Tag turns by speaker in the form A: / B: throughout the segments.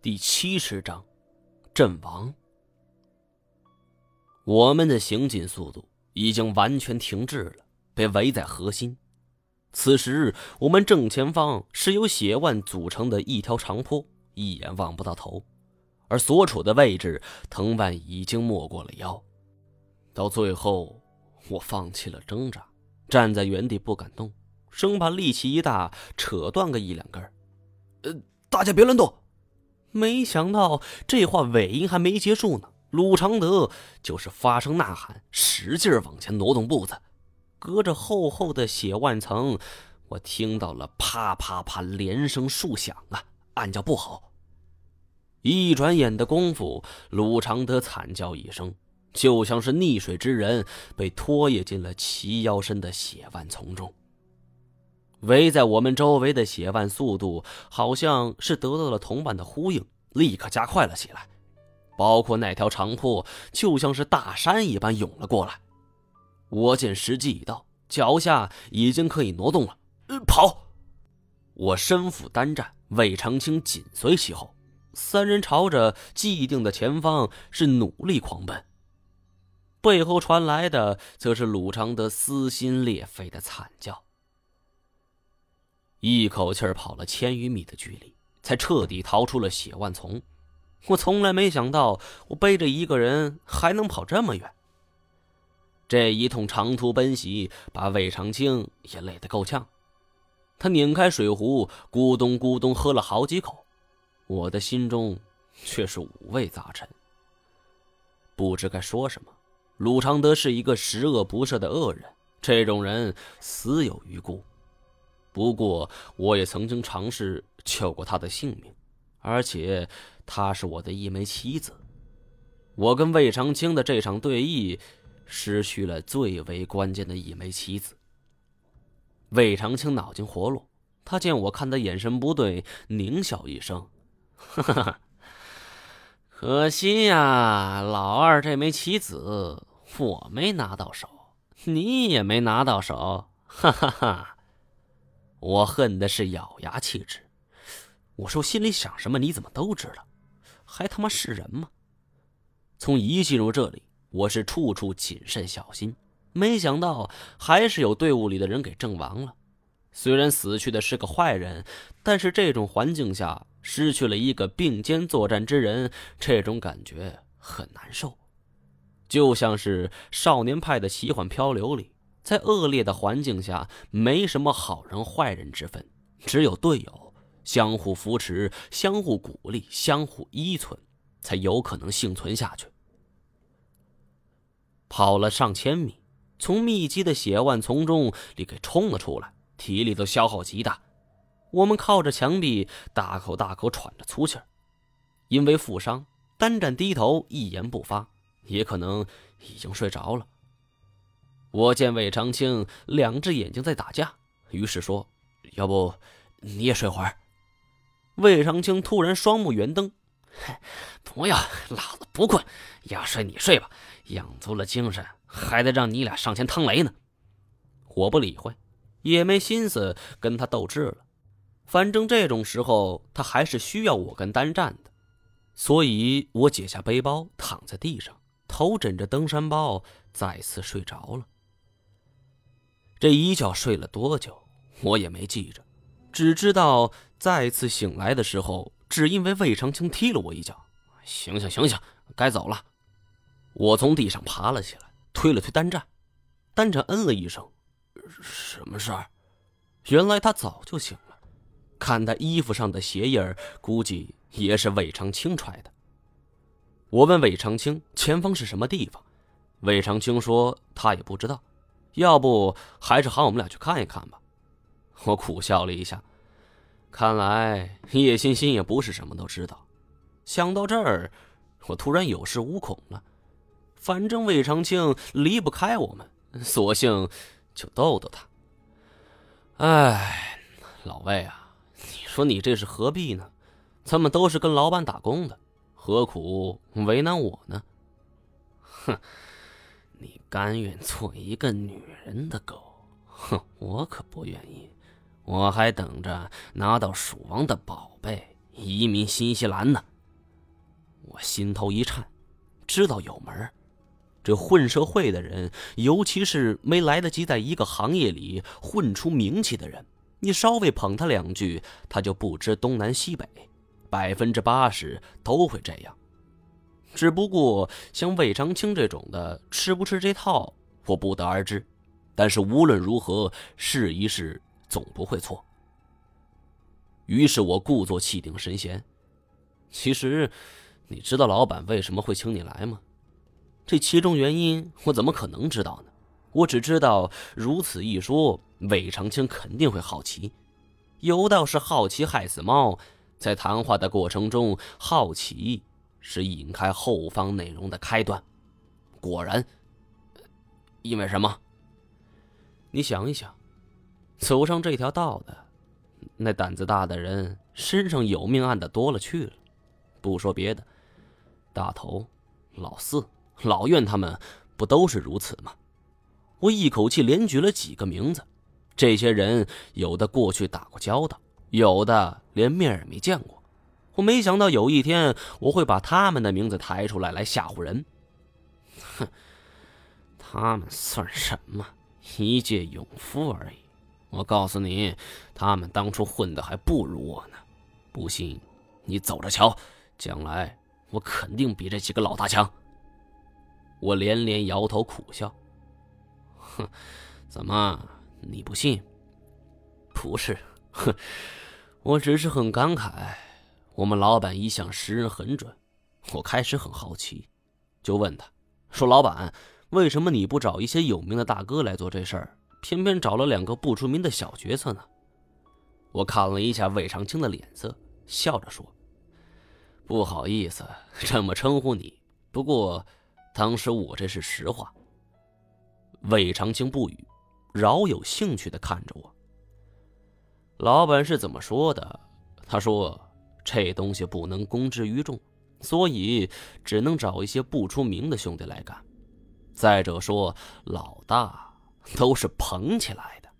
A: 第七十章，阵亡。我们的行进速度已经完全停滞了，被围在核心。此时，我们正前方是由血腕组成的一条长坡，一眼望不到头，而所处的位置，藤蔓已经没过了腰。到最后，我放弃了挣扎，站在原地不敢动，生怕力气一大扯断个一两根。呃，大家别乱动。没想到这话尾音还没结束呢，鲁常德就是发声呐喊，使劲往前挪动步子。隔着厚厚的血腕层，我听到了啪啪啪连声数响啊，暗叫不好。一转眼的功夫，鲁常德惨叫一声，就像是溺水之人被拖曳进了齐腰深的血腕丛中。围在我们周围的血腕速度好像是得到了同伴的呼应，立刻加快了起来。包括那条长坡，就像是大山一般涌了过来。我见时机已到，脚下已经可以挪动了。跑！我身负单战，魏长青紧随其后，三人朝着既定的前方是努力狂奔。背后传来的则是鲁常德撕心裂肺的惨叫。一口气跑了千余米的距离，才彻底逃出了血万丛。我从来没想到，我背着一个人还能跑这么远。这一通长途奔袭，把魏长青也累得够呛。他拧开水壶，咕咚咕咚喝了好几口。我的心中却是五味杂陈，不知该说什么。鲁常德是一个十恶不赦的恶人，这种人死有余辜。不过，我也曾经尝试救过他的性命，而且他是我的一枚棋子。我跟魏长青的这场对弈，失去了最为关键的一枚棋子。魏长青脑筋活络，他见我看他眼神不对，狞笑一声：“哈哈，可惜呀，老二这枚棋子我没拿到手，你也没拿到手，哈哈哈。”我恨的是咬牙切齿。我说心里想什么，你怎么都知道？还他妈是人吗？从一进入这里，我是处处谨慎小心，没想到还是有队伍里的人给阵亡了。虽然死去的是个坏人，但是这种环境下失去了一个并肩作战之人，这种感觉很难受，就像是少年派的奇幻漂流里。在恶劣的环境下，没什么好人坏人之分，只有队友相互扶持、相互鼓励、相互依存，才有可能幸存下去。跑了上千米，从密集的血腕丛中里给冲了出来，体力都消耗极大。我们靠着墙壁，大口大口喘着粗气儿，因为负伤，单战低头一言不发，也可能已经睡着了。我见魏长青两只眼睛在打架，于是说：“要不你也睡会儿。”魏长青突然双目圆瞪：“不要，老子不困，要睡你睡吧，养足了精神，还得让你俩上前趟雷呢。”我不理会，也没心思跟他斗智了。反正这种时候他还是需要我跟单战的，所以我解下背包，躺在地上，头枕着登山包，再次睡着了。这一觉睡了多久，我也没记着，只知道再次醒来的时候，只因为魏长青踢了我一脚。醒醒醒醒，该走了。我从地上爬了起来，推了推单战，单战嗯了一声：“什么事儿？”原来他早就醒了，看他衣服上的鞋印儿，估计也是魏长青踹的。我问魏长青前方是什么地方，魏长青说他也不知道。要不还是喊我们俩去看一看吧。我苦笑了一下，看来叶欣欣也不是什么都知道。想到这儿，我突然有恃无恐了。反正魏长青离不开我们，索性就逗逗他。哎，老魏啊，你说你这是何必呢？咱们都是跟老板打工的，何苦为难我呢？哼。甘愿做一个女人的狗？哼，我可不愿意。我还等着拿到蜀王的宝贝，移民新西兰呢。我心头一颤，知道有门这混社会的人，尤其是没来得及在一个行业里混出名气的人，你稍微捧他两句，他就不知东南西北。百分之八十都会这样。只不过像魏长青这种的，吃不吃这套，我不得而知。但是无论如何，试一试总不会错。于是我故作气定神闲。其实，你知道老板为什么会请你来吗？这其中原因，我怎么可能知道呢？我只知道，如此一说，魏长青肯定会好奇。有道是好奇害死猫，在谈话的过程中，好奇是引开后方内容的开端。果然，因为什么？你想一想，走上这条道的。那胆子大的人身上有命案的多了去了，不说别的，大头、老四、老苑他们不都是如此吗？我一口气连举了几个名字，这些人有的过去打过交道，有的连面也没见过。我没想到有一天我会把他们的名字抬出来来吓唬人。哼，他们算什么？一介勇夫而已。我告诉你，他们当初混的还不如我呢。不信，你走着瞧。将来我肯定比这几个老大强。我连连摇头苦笑。哼，怎么你不信？不是，哼，我只是很感慨。我们老板一向识人很准。我开始很好奇，就问他说：“老板，为什么你不找一些有名的大哥来做这事儿？”偏偏找了两个不出名的小角色呢。我看了一下魏长青的脸色，笑着说：“不好意思，这么称呼你。不过，当时我这是实话。”魏长青不语，饶有兴趣的看着我。老板是怎么说的？他说：“这东西不能公之于众，所以只能找一些不出名的兄弟来干。再者说，老大。”都是捧起来的，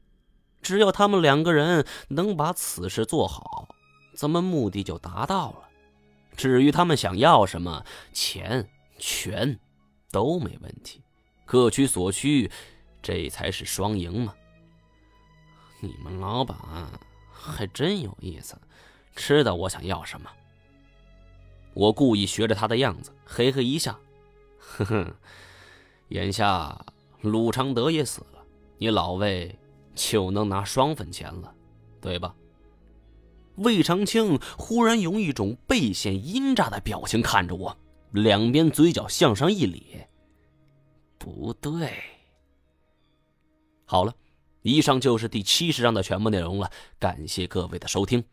A: 只要他们两个人能把此事做好，咱们目的就达到了。至于他们想要什么钱、权，都没问题，各取所需，这才是双赢嘛。你们老板还真有意思，知道我想要什么。我故意学着他的样子，嘿嘿一笑，呵呵，眼下鲁昌德也死了。你老魏就能拿双份钱了，对吧？魏长青忽然用一种倍显阴诈的表情看着我，两边嘴角向上一咧。不对。好了，以上就是第七十章的全部内容了，感谢各位的收听。